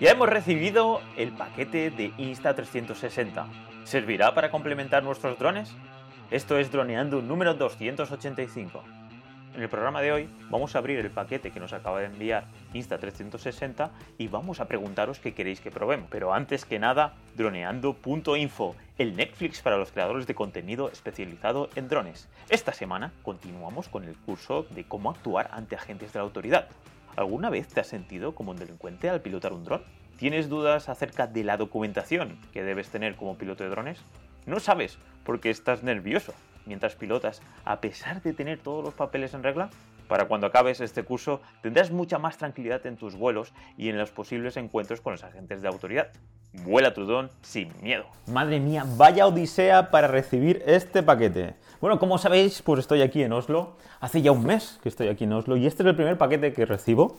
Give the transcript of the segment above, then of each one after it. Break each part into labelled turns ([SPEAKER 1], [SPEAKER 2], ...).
[SPEAKER 1] Ya hemos recibido el paquete de Insta360. ¿Servirá para complementar nuestros drones? Esto es Droneando número 285. En el programa de hoy vamos a abrir el paquete que nos acaba de enviar Insta360 y vamos a preguntaros qué queréis que probemos. Pero antes que nada, droneando.info, el Netflix para los creadores de contenido especializado en drones. Esta semana continuamos con el curso de cómo actuar ante agentes de la autoridad. ¿Alguna vez te has sentido como un delincuente al pilotar un dron? ¿Tienes dudas acerca de la documentación que debes tener como piloto de drones? No sabes porque estás nervioso mientras pilotas, a pesar de tener todos los papeles en regla? Para cuando acabes este curso tendrás mucha más tranquilidad en tus vuelos y en los posibles encuentros con los agentes de autoridad. Vuela tu dron sin miedo. Madre mía, vaya odisea para recibir este paquete. Bueno, como sabéis, pues estoy aquí en Oslo. Hace ya un mes que estoy aquí en Oslo y este es el primer paquete que recibo.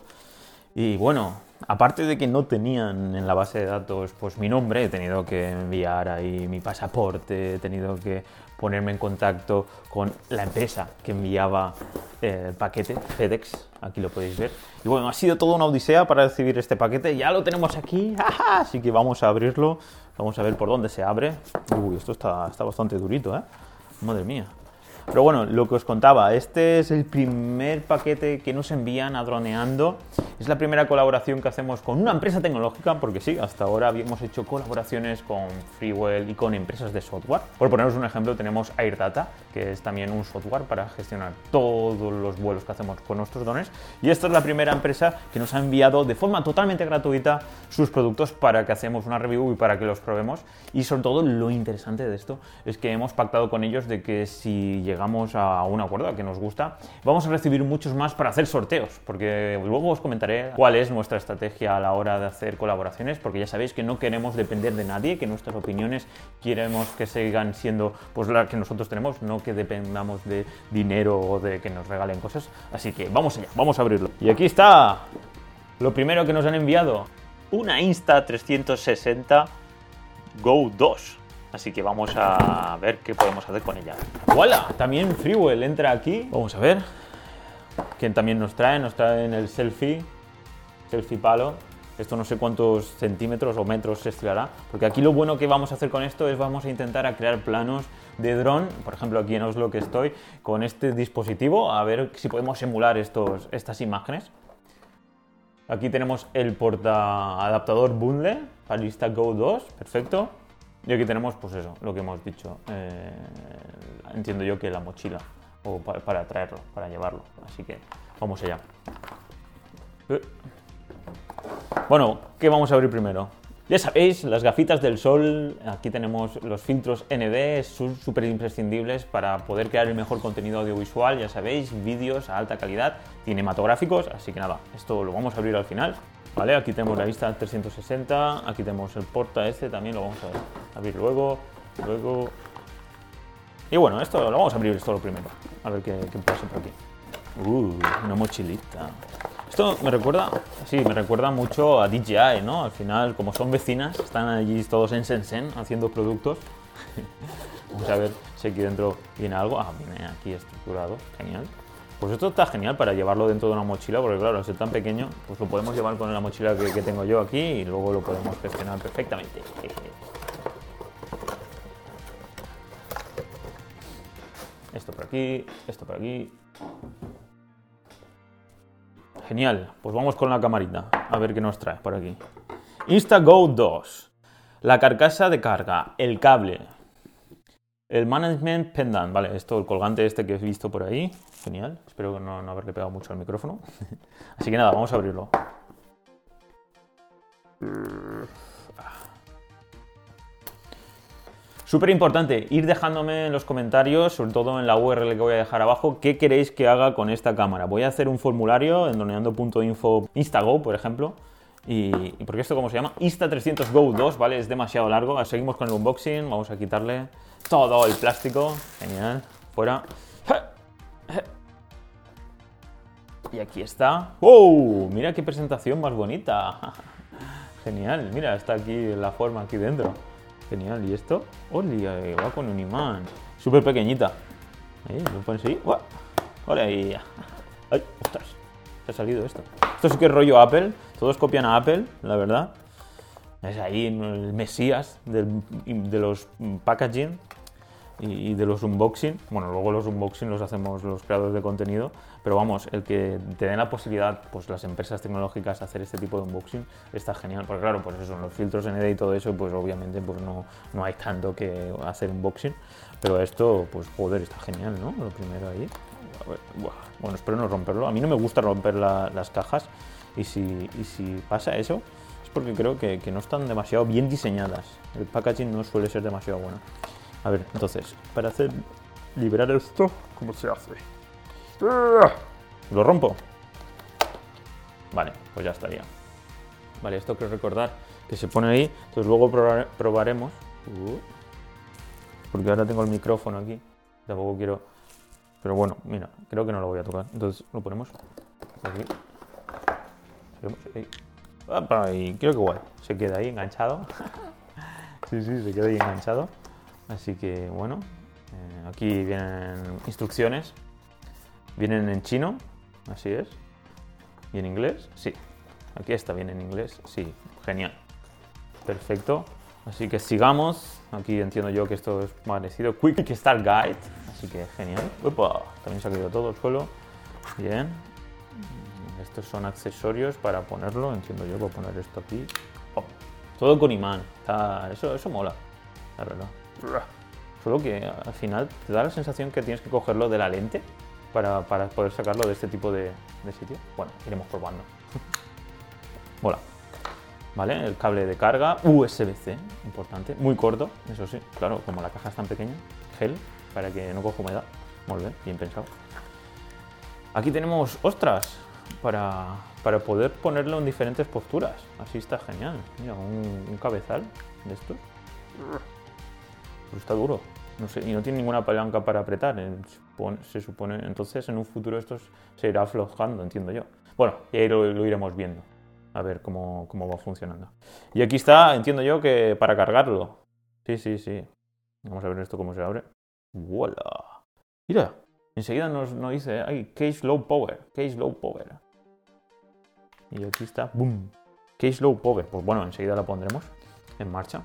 [SPEAKER 1] Y bueno, aparte de que no tenían en la base de datos pues mi nombre, he tenido que enviar ahí mi pasaporte, he tenido que ponerme en contacto con la empresa que enviaba eh, el paquete, FedEx, aquí lo podéis ver. Y bueno, ha sido toda una odisea para recibir este paquete, ya lo tenemos aquí, así que vamos a abrirlo, vamos a ver por dónde se abre. Uy, esto está, está bastante durito, ¿eh? Madre mía. Pero bueno, lo que os contaba, este es el primer paquete que nos envían a Droneando. Es la primera colaboración que hacemos con una empresa tecnológica, porque sí, hasta ahora habíamos hecho colaboraciones con Freewell y con empresas de software. Por poneros un ejemplo, tenemos AirData, que es también un software para gestionar todos los vuelos que hacemos con nuestros drones. Y esta es la primera empresa que nos ha enviado de forma totalmente gratuita sus productos para que hacemos una review y para que los probemos. Y sobre todo, lo interesante de esto es que hemos pactado con ellos de que si llegamos a un acuerdo que nos gusta, vamos a recibir muchos más para hacer sorteos, porque luego os comentaré cuál es nuestra estrategia a la hora de hacer colaboraciones, porque ya sabéis que no queremos depender de nadie, que nuestras opiniones queremos que sigan siendo pues las que nosotros tenemos, no que dependamos de dinero o de que nos regalen cosas. Así que vamos allá, vamos a abrirlo. Y aquí está lo primero que nos han enviado, una Insta360 Go 2. Así que vamos a ver qué podemos hacer con ella. ¡Voilà! También Freewell entra aquí. Vamos a ver. ¿Quién también nos trae? Nos trae en el selfie. Selfie palo. Esto no sé cuántos centímetros o metros se estirará. Porque aquí lo bueno que vamos a hacer con esto es vamos a intentar a crear planos de dron. Por ejemplo, aquí en Oslo que estoy con este dispositivo. A ver si podemos emular estos, estas imágenes. Aquí tenemos el porta adaptador bundle para lista Go 2. Perfecto. Y aquí tenemos, pues eso, lo que hemos dicho. Eh, entiendo yo que la mochila, o para, traerlo, para llevarlo. Así que vamos allá. Eh. Bueno, ¿qué vamos a abrir primero? Ya sabéis, las gafitas del sol, aquí tenemos los filtros ND, son súper imprescindibles para poder crear el mejor contenido audiovisual, ya sabéis, vídeos a alta calidad, cinematográficos, así que nada, esto lo vamos a abrir al final. Vale, aquí tenemos la vista 360, aquí tenemos el porta este, también lo vamos a abrir luego, luego... Y bueno, esto lo vamos a abrir esto lo primero, a ver qué, pasa por aquí. Uh, una mochilita. Esto me recuerda, sí, me recuerda mucho a DJI, ¿no? Al final, como son vecinas, están allí todos en Shenzhen haciendo productos. Vamos a ver si aquí dentro viene algo. Ah, viene aquí estructurado, genial. Pues esto está genial para llevarlo dentro de una mochila, porque claro, al ser tan pequeño, pues lo podemos llevar con la mochila que, tengo yo aquí y luego lo podemos gestionar perfectamente. Esto por aquí, esto por aquí. Genial, pues vamos con la camarita, a ver qué nos trae por aquí. InstaGo 2, la carcasa de carga, el cable, el Management Pendant, vale, esto, el colgante este que he visto por ahí, genial, espero no, no haberle pegado mucho al micrófono. Así que nada, vamos a abrirlo. Súper importante, ir dejándome en los comentarios, sobre todo en la URL que voy a dejar abajo, qué queréis que haga con esta cámara. Voy a hacer un formulario en doneando.info instago, por ejemplo, y, y, porque esto, ¿cómo se llama? Insta300 Go 2, ¿vale? Es demasiado largo. Seguimos con el unboxing. Vamos a quitarle todo el plástico. Genial. Fuera. Y aquí está. ¡Wow! Mira qué presentación más bonita. Genial. Mira, está aquí la forma aquí dentro. Genial. ¿Y esto? ¡Oli! Va con un imán. Súper pequeñita. Ahí, lo pones ahí. ¡Hola! ¡Ay! ¡Ostras! Se ha salido esto. Esto sí que es rollo Apple. Todos copian a Apple, la verdad. es ahí el mesías de los packaging y de los unboxing. Bueno, luego los unboxing los hacemos los creadores de contenido, pero vamos, el que te den la posibilidad, pues las empresas tecnológicas hacer este tipo de unboxing está genial, porque claro, pues eso, los filtros ND y todo eso, pues obviamente pues no, no hay tanto que hacer unboxing, pero esto, pues joder, está genial, ¿no? Lo primero ahí. Bueno, espero no romperlo. A mí no me gusta romper la- las cajas y si, y si pasa eso, es porque creo que, que no están demasiado bien diseñadas. El packaging no suele ser demasiado bueno. A ver, entonces, para hacer liberar esto, ¿cómo se hace? ¿Lo rompo? Vale, pues ya estaría. Vale, esto quiero recordar que se pone ahí, entonces luego probar- probaremos. Uh, porque ahora tengo el micrófono aquí, tampoco quiero... Pero bueno, mira, creo que no lo voy a tocar. Entonces lo ponemos aquí. Y creo que guay, se queda ahí enganchado. sí, sí, se queda ahí enganchado. Así que bueno, eh, aquí vienen instrucciones. Vienen en chino, así es. ¿Y en inglés? Sí. Aquí está bien en inglés, sí. Genial. Perfecto. Así que sigamos. Aquí entiendo yo que esto es parecido. Quick Start Guide. Así que genial. Upa, también se ha caído todo el suelo. Bien. Estos son accesorios para ponerlo. Entiendo yo, voy a poner esto aquí. Oh, todo con imán. Eso, eso mola. La verdad. Solo que al final te da la sensación que tienes que cogerlo de la lente para, para poder sacarlo de este tipo de, de sitio. Bueno, iremos probando. Mola. ¿Vale? El cable de carga USB-C, importante. Muy corto, eso sí. Claro, como la caja es tan pequeña. Gel, para que no coja humedad. Muy bien, bien pensado. Aquí tenemos ostras para, para poder ponerlo en diferentes posturas. Así está genial. Mira, un, un cabezal de estos. Está duro. No sé, y no tiene ninguna palanca para apretar. Se supone, entonces en un futuro esto se irá aflojando, entiendo yo. Bueno, y ahí lo, iremos viendo. A ver cómo, cómo va funcionando. Y aquí está, entiendo yo que para cargarlo. Sí, sí, sí. Vamos a ver esto cómo se abre. ¡Voilà! Mira, enseguida nos, nos dice, hay case low power, case low power. Y aquí está, boom, case low power. Pues bueno, enseguida la pondremos en marcha.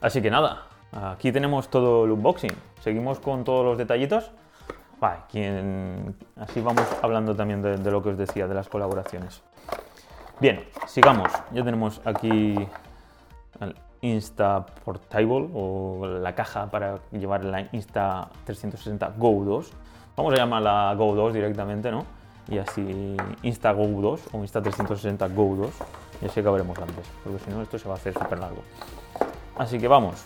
[SPEAKER 1] Así que nada, aquí tenemos todo el unboxing. Seguimos con todos los detallitos. Así vamos hablando también de, lo que os decía, de las colaboraciones. Bien, sigamos. Ya tenemos aquí el Insta Portable o la caja para llevar la Insta 360 Go 2. Vamos a llamarla Go 2 directamente, ¿no? Y así Insta Go 2 o Insta 360 Go 2. Y así acabaremos antes, porque si no esto se va a hacer súper largo. Así que vamos.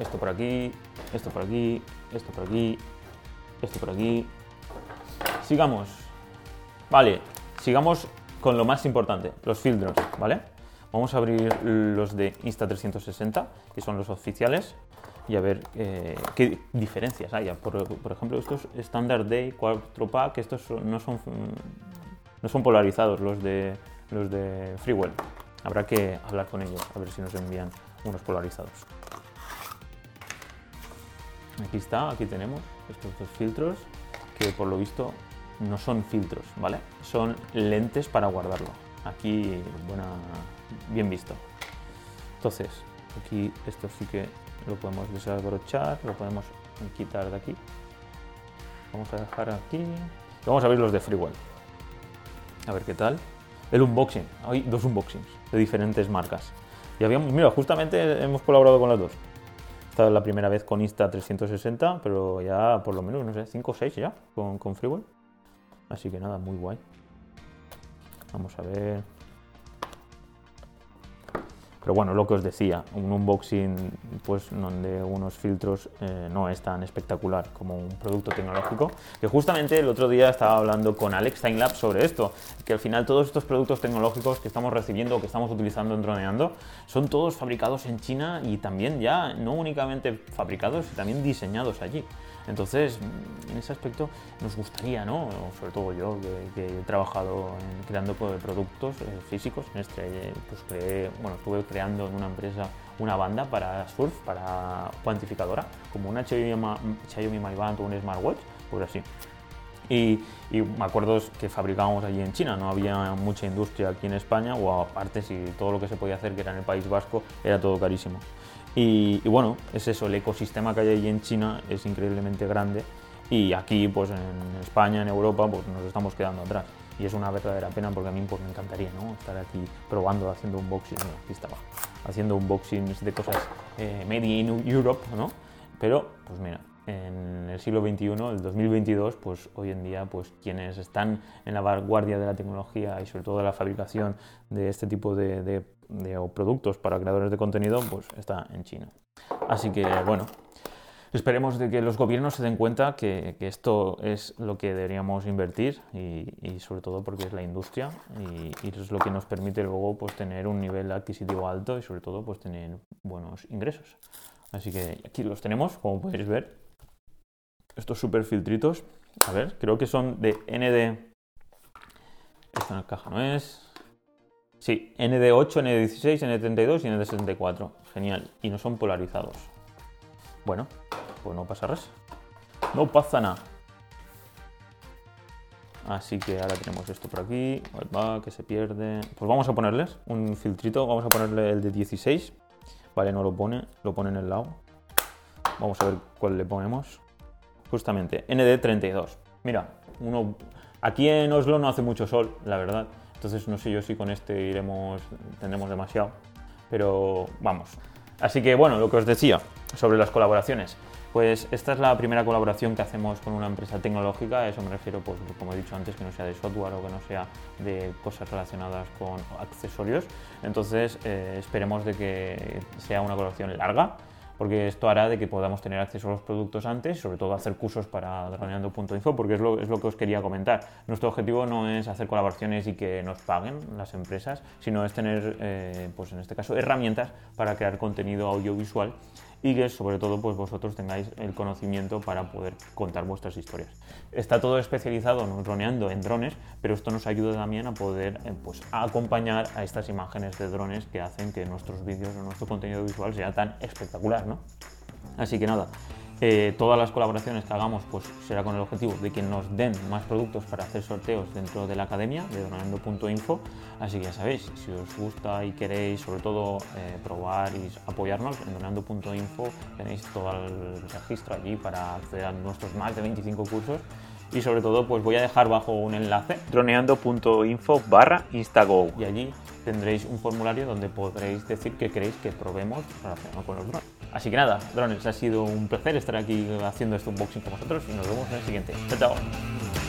[SPEAKER 1] Esto por aquí, esto por aquí, esto por aquí, esto por aquí. Sigamos. Vale, sigamos con lo más importante, los filtros, ¿vale? Vamos a abrir los de Insta360, que son los oficiales, y a ver eh, qué diferencias hay. Por, ejemplo, estos Standard Day 4 Pack, estos no son, no son polarizados, los de, los de Freewell. Habrá que hablar con ellos, a ver si nos envían unos polarizados. Aquí está, aquí tenemos estos dos filtros que por lo visto no son filtros, ¿vale? Son lentes para guardarlo. Aquí, buena, bien visto. Entonces, aquí esto sí que lo podemos desabrochar, lo podemos quitar de aquí. Vamos a dejar aquí. Vamos a abrir los de Freewell. A ver qué tal. El unboxing. Hay dos unboxings de diferentes marcas. Y habíamos, mira, justamente hemos colaborado con las dos. La primera vez con Insta360, pero ya por lo menos, no sé, 5 o 6 ya con, con. Así que nada, muy guay. Vamos a ver. Pero bueno, lo que os decía, un unboxing pues donde unos filtros eh, no es tan espectacular como un producto tecnológico. Que justamente el otro día estaba hablando con Alex Timelab sobre esto, que al final todos estos productos tecnológicos que estamos recibiendo, que estamos utilizando en Droneando, son todos fabricados en China y también ya no únicamente fabricados, también diseñados allí. Entonces, en ese aspecto nos gustaría, ¿no? Sobre todo yo, que, que he trabajado en creando pues, productos eh, físicos, en este, pues creé, bueno, estuve creando en una empresa una banda para surf, para cuantificadora, como una Xiaomi, Xiaomi Mi Band o un smartwatch, pues así. Y, me acuerdo que fabricábamos allí en China, no había mucha industria aquí en España, o aparte si todo lo que se podía hacer, que era en el País Vasco, era todo carísimo. Y, y bueno, es eso, el ecosistema que hay allí en China es increíblemente grande y aquí pues en España, en Europa, pues nos estamos quedando atrás y es una verdadera pena porque a mí pues, me encantaría ¿no? estar aquí probando, haciendo unboxing, bueno, aquí estaba, haciendo unboxings de cosas eh, made in Europe, ¿no? Pero, pues mira, en el siglo XXI, el 2022, pues hoy en día, pues quienes están en la vanguardia de la tecnología y sobre todo de la fabricación de este tipo de, de, de productos para creadores de contenido, pues está en China. Así que, bueno, Esperemos de que los gobiernos se den cuenta que, esto es lo que deberíamos invertir y, sobre todo porque es la industria y, es lo que nos permite luego pues, tener un nivel adquisitivo alto y sobre todo pues, tener buenos ingresos. Así que aquí los tenemos, como podéis ver. Estos super filtritos. A ver, creo que son de ND. Esta en la caja no es. Sí, ND8, ND16, ND32 y ND64. Genial. Y no son polarizados. Bueno, pues no pasa res. No pasa nada. Así que ahora tenemos esto por aquí. Va, que se pierde. Pues vamos a ponerles un filtrito. Vamos a ponerle el de 16. Vale, no lo pone. Lo pone en el lado. Vamos a ver cuál le ponemos. Justamente, ND32. Mira, uno... Aquí en Oslo no hace mucho sol, la verdad. Entonces no sé yo si con este iremos, tendremos demasiado. Pero vamos. Así que bueno, lo que os decía sobre las colaboraciones. Pues esta es la primera colaboración que hacemos con una empresa tecnológica, eso me refiero, pues como he dicho antes, que no sea de software o que no sea de cosas relacionadas con accesorios. Entonces eh, esperemos de que sea una colaboración larga, porque esto hará de que podamos tener acceso a los productos antes sobre todo hacer cursos para droneando.info, porque es lo, es lo, que os quería comentar. Nuestro objetivo no es hacer colaboraciones y que nos paguen las empresas, sino es tener, eh, pues en este caso, herramientas para crear contenido audiovisual y que sobre todo pues vosotros tengáis el conocimiento para poder contar vuestras historias. Está todo especializado en droneando en drones, pero esto nos ayuda también a poder eh, pues, acompañar a estas imágenes de drones que hacen que nuestros vídeos o nuestro contenido visual sea tan espectacular. ¿no? Así que nada, eh, todas las colaboraciones que hagamos pues, será con el objetivo de que nos den más productos para hacer sorteos dentro de la academia de donando.info. Así que ya sabéis, si os gusta y queréis sobre todo eh, probar y apoyarnos en donando.info tenéis todo el registro allí para acceder a nuestros más de 25 cursos y sobre todo pues voy a dejar bajo un enlace droneando.info barra instago y allí tendréis un formulario donde podréis decir que queréis que probemos relacionado con los drones. Así que nada, drones, ha sido un placer estar aquí haciendo este unboxing con vosotros y nos vemos en el siguiente. Chao, chao.